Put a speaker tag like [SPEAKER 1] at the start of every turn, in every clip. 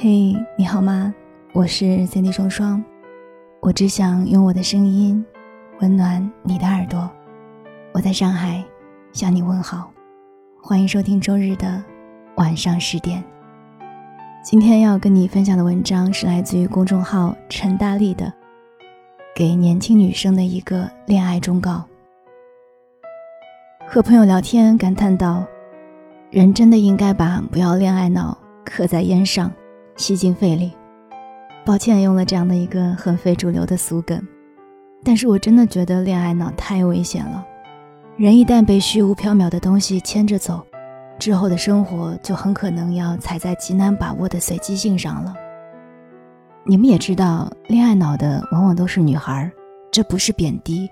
[SPEAKER 1] 嘿，你好吗？我是 Cindy 双双，我只想用我的声音温暖你的耳朵。我在上海向你问好，欢迎收听周日的晚上十点。今天要跟你分享的文章是来自于公众号陈大力的《给年轻女生的一个恋爱忠告》。和朋友聊天，感叹道：“人真的应该把不要恋爱脑刻在烟上。”吸进肺里，抱歉用了这样的一个很非主流的俗梗，但是我真的觉得恋爱脑太危险了。人一旦被虚无缥缈的东西牵着走，之后的生活就很可能要踩在极难把握的随机性上了。你们也知道，恋爱脑的往往都是女孩，这不是贬低，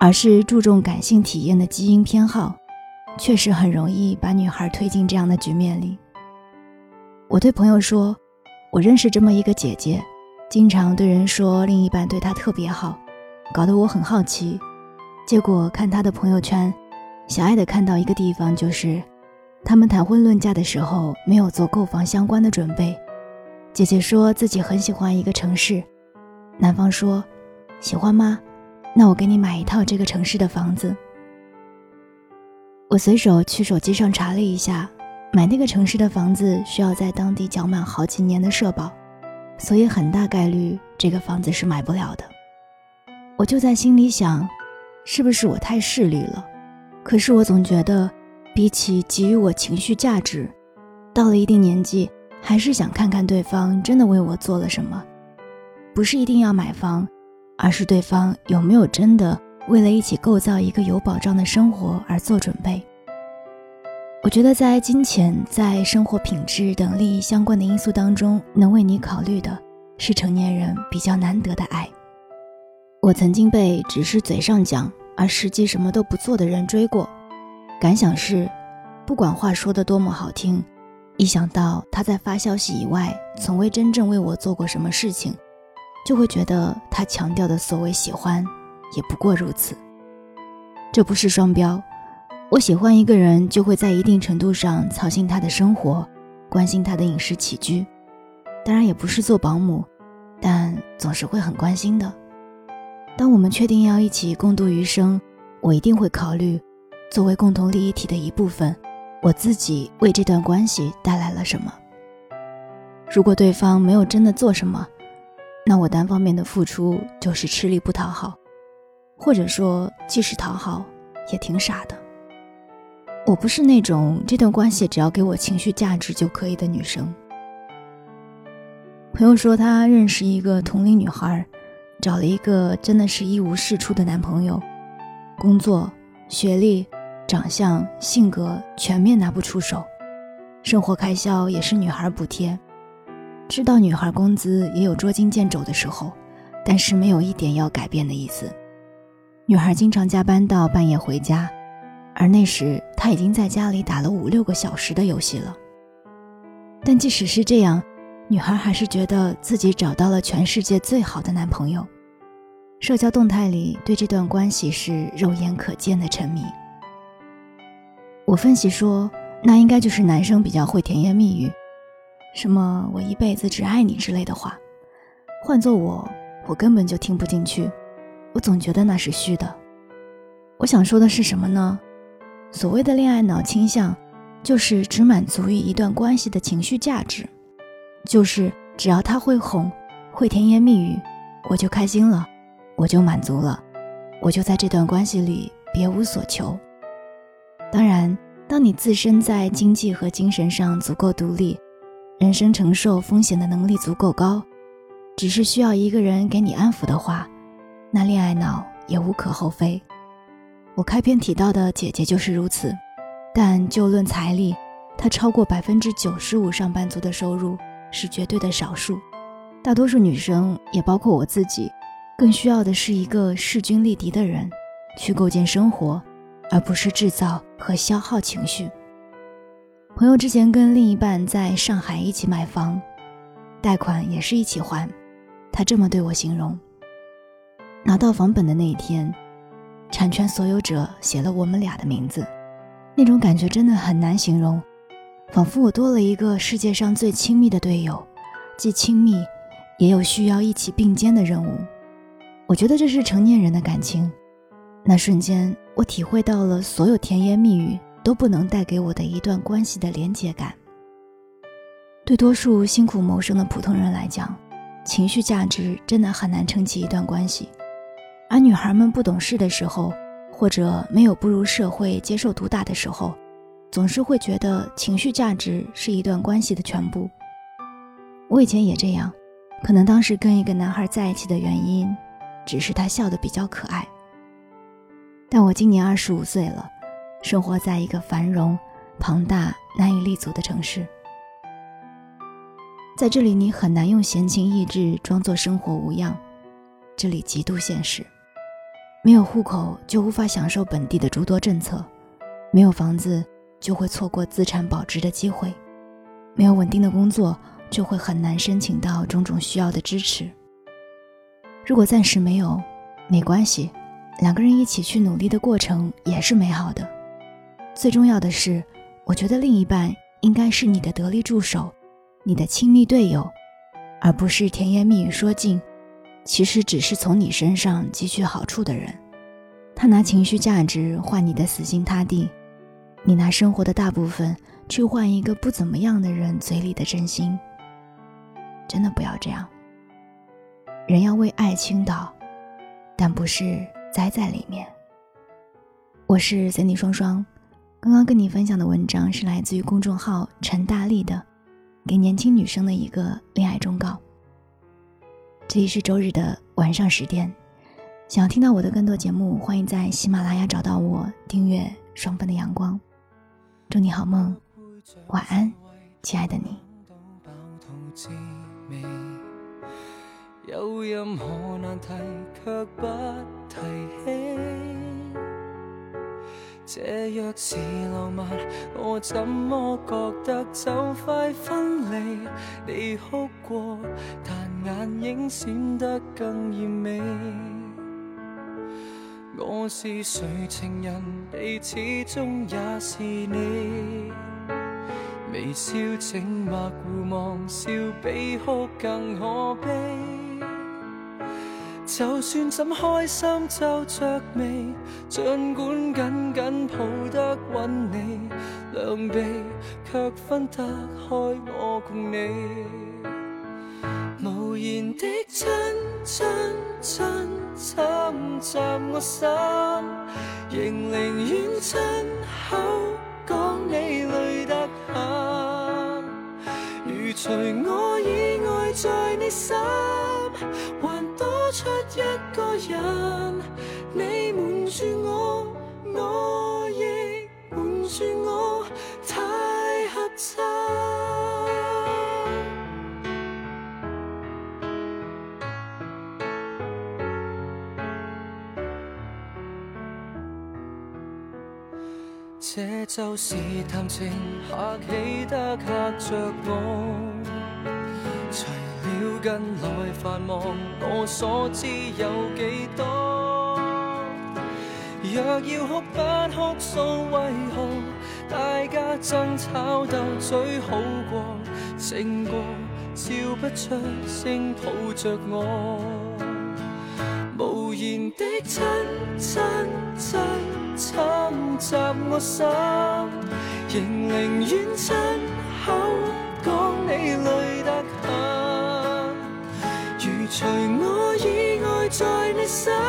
[SPEAKER 1] 而是注重感性体验的基因偏好，确实很容易把女孩推进这样的局面里。我对朋友说。我认识这么一个姐姐，经常对人说另一半对她特别好，搞得我很好奇。结果看她的朋友圈，狭隘的看到一个地方，就是他们谈婚论嫁的时候没有做购房相关的准备。姐姐说自己很喜欢一个城市，男方说喜欢吗？那我给你买一套这个城市的房子。我随手去手机上查了一下。买那个城市的房子需要在当地缴满好几年的社保，所以很大概率这个房子是买不了的。我就在心里想，是不是我太势利了？可是我总觉得，比起给予我情绪价值，到了一定年纪，还是想看看对方真的为我做了什么。不是一定要买房，而是对方有没有真的为了一起构造一个有保障的生活而做准备。我觉得，在金钱、在生活品质等利益相关的因素当中，能为你考虑的是成年人比较难得的爱。我曾经被只是嘴上讲，而实际什么都不做的人追过，感想是，不管话说的多么好听，一想到他在发消息以外从未真正为我做过什么事情，就会觉得他强调的所谓喜欢，也不过如此。这不是双标。我喜欢一个人，就会在一定程度上操心他的生活，关心他的饮食起居。当然也不是做保姆，但总是会很关心的。当我们确定要一起共度余生，我一定会考虑，作为共同利益体的一部分，我自己为这段关系带来了什么。如果对方没有真的做什么，那我单方面的付出就是吃力不讨好，或者说即使讨好，也挺傻的。我不是那种这段关系只要给我情绪价值就可以的女生。朋友说他认识一个同龄女孩，找了一个真的是一无是处的男朋友，工作、学历、长相、性格全面拿不出手，生活开销也是女孩补贴，知道女孩工资也有捉襟见肘的时候，但是没有一点要改变的意思。女孩经常加班到半夜回家。而那时他已经在家里打了五六个小时的游戏了。但即使是这样，女孩还是觉得自己找到了全世界最好的男朋友。社交动态里对这段关系是肉眼可见的沉迷。我分析说，那应该就是男生比较会甜言蜜语，什么“我一辈子只爱你”之类的话。换做我，我根本就听不进去，我总觉得那是虚的。我想说的是什么呢？所谓的恋爱脑倾向，就是只满足于一段关系的情绪价值，就是只要他会哄，会甜言蜜语，我就开心了，我就满足了，我就在这段关系里别无所求。当然，当你自身在经济和精神上足够独立，人生承受风险的能力足够高，只是需要一个人给你安抚的话，那恋爱脑也无可厚非。我开篇提到的姐姐就是如此，但就论财力，她超过百分之九十五上班族的收入是绝对的少数。大多数女生，也包括我自己，更需要的是一个势均力敌的人，去构建生活，而不是制造和消耗情绪。朋友之前跟另一半在上海一起买房，贷款也是一起还，他这么对我形容：拿到房本的那一天。产权所有者写了我们俩的名字，那种感觉真的很难形容，仿佛我多了一个世界上最亲密的队友，
[SPEAKER 2] 既亲密，也有需要一起并肩的任务。我觉得这是成年人的感情。那瞬间，我体会到了所有甜言蜜语都不能带给我的一段关系的连结感。对多数辛苦谋生的普通人来讲，情绪价值真的很难撑起一段关系。而女孩们不懂事的时候，或者没有步入社会、接受毒打的时候，总是会觉得情绪价值是一段关系的全部。我以前也这样，可能当时跟一个男孩在一起的原因，只是他笑得比较可爱。但我今年二十五岁了，生活在一个繁荣、庞大、难以立足的城市。在这里，你很难用闲情逸致装作生活无恙。这里极度现实，没有户口就无法享受本地的诸多政策，没有房子就会错过资产保值的机会，没有稳定的工作就会很难申请到种种需要的支持。如果暂时没有，没关系，两个人一起去努力的过程也是美好的。最重要的是，我觉得另一半应该是你的得力助手。你的亲密队友，而不是甜言蜜语说尽，其实只是从你身上汲取好处的人。他拿情绪价值换你的死心塌地，你拿生活的大部分去换一个不怎么样的人嘴里的真心。真的不要这样。人要为爱倾倒，但不是栽在里面。我是 Cindy 双双，刚刚跟你分享的文章是来自于公众号陈大力的。给年轻女生的一个恋爱忠告。这里是周日的晚上十点，想要听到我的更多节目，欢迎在喜马拉雅找到我，订阅《双份的阳光》。祝你好梦，晚安，亲爱的你。有任何难题，却不提起。这若是浪漫，我怎么觉得就快分离？你哭过，但眼影闪得更艳美。我是谁情人，你始终也是你。微笑静默互望，笑比哭更可悲。就算怎开心皱着眉，尽管紧紧抱得稳你，两臂却分得开我共你。无言的亲亲亲侵袭我心，仍宁愿亲口讲你累得很。如除我以外在你心。出一个人，你瞒住我，我亦瞒住我，太合衬。这就是谈情客气得吓着我。了近来繁忙，我所知有几多？若要哭不哭诉，为何大家争吵斗嘴好过？静过笑不出声，抱着我，无言的亲亲亲侵袭我心，仍宁愿亲口讲你累以外，